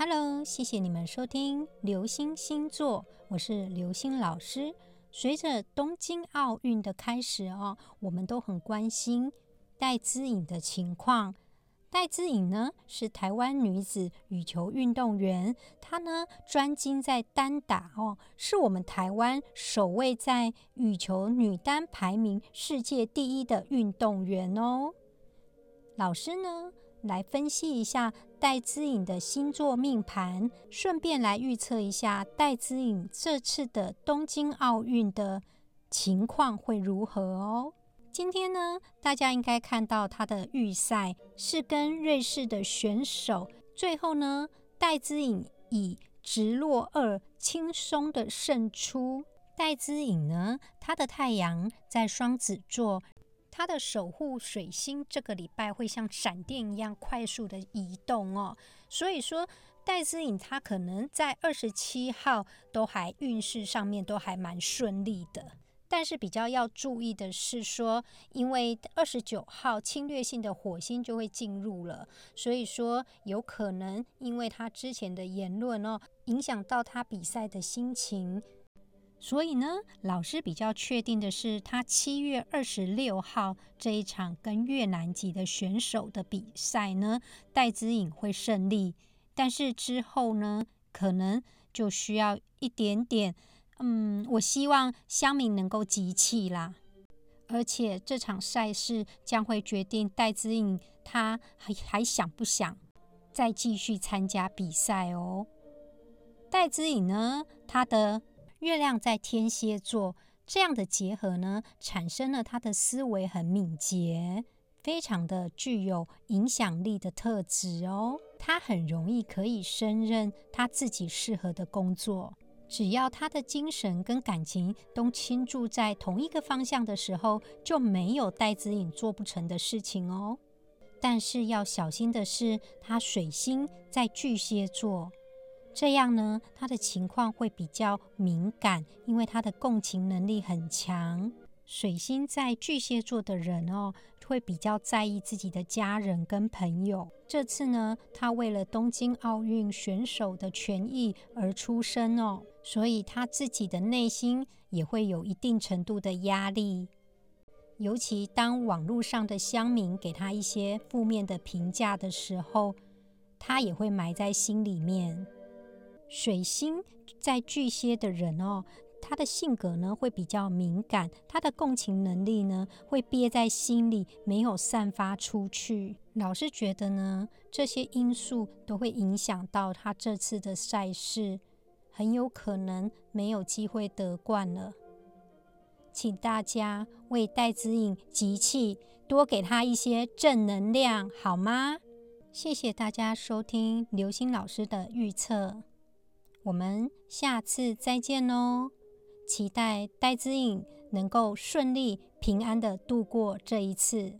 Hello，谢谢你们收听流星星座，我是流星老师。随着东京奥运的开始哦，我们都很关心戴资颖的情况。戴资颖呢是台湾女子羽球运动员，她呢专精在单打哦，是我们台湾首位在羽球女单排名世界第一的运动员哦。老师呢来分析一下戴资颖的星座命盘，顺便来预测一下戴资颖这次的东京奥运的情况会如何哦。今天呢，大家应该看到他的预赛是跟瑞士的选手，最后呢，戴资颖以直落二轻松的胜出。戴资颖呢，他的太阳在双子座，他的守护水星这个礼拜会像闪电一样快速的移动哦，所以说戴思颖他可能在二十七号都还运势上面都还蛮顺利的。但是比较要注意的是说，因为二十九号侵略性的火星就会进入了，所以说有可能因为他之前的言论哦，影响到他比赛的心情。所以呢，老师比较确定的是，他七月二十六号这一场跟越南籍的选手的比赛呢，戴资颖会胜利。但是之后呢，可能就需要一点点。嗯，我希望乡民能够集气啦，而且这场赛事将会决定戴资颖他还还想不想再继续参加比赛哦。戴资颖呢，他的月亮在天蝎座，这样的结合呢，产生了他的思维很敏捷，非常的具有影响力的特质哦。他很容易可以胜任他自己适合的工作。只要他的精神跟感情都倾注在同一个方向的时候，就没有戴子颖做不成的事情哦。但是要小心的是，他水星在巨蟹座，这样呢，他的情况会比较敏感，因为他的共情能力很强。水星在巨蟹座的人哦，会比较在意自己的家人跟朋友。这次呢，他为了东京奥运选手的权益而出生哦，所以他自己的内心也会有一定程度的压力。尤其当网络上的乡民给他一些负面的评价的时候，他也会埋在心里面。水星在巨蟹的人哦。他的性格呢会比较敏感，他的共情能力呢会憋在心里，没有散发出去。老师觉得呢，这些因素都会影响到他这次的赛事，很有可能没有机会得冠了。请大家为戴子颖集气，多给他一些正能量，好吗？谢谢大家收听刘星老师的预测，我们下次再见哦。期待戴姿颖能够顺利平安的度过这一次。